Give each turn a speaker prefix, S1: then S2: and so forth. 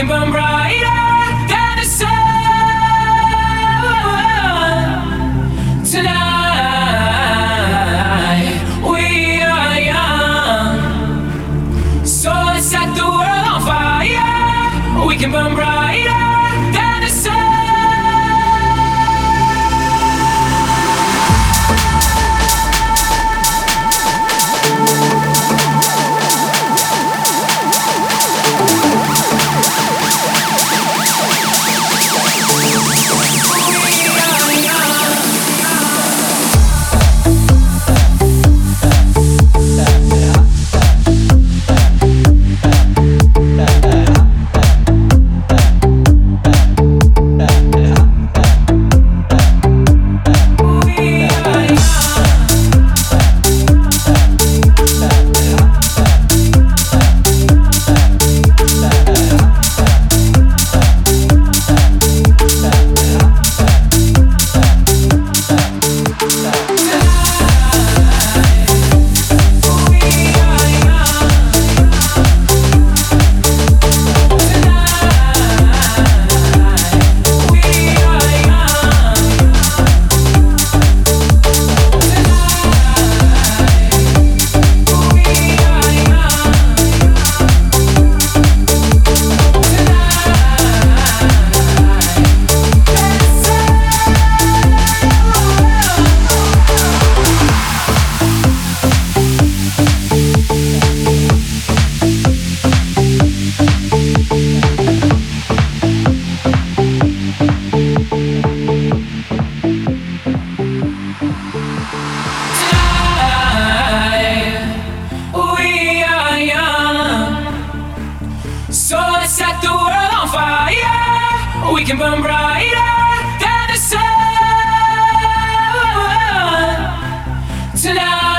S1: can burn brighter than the sun. Tonight we are young, so let's set the world on fire. We can burn brighter. So let's set the world on fire. We can burn brighter than the sun tonight.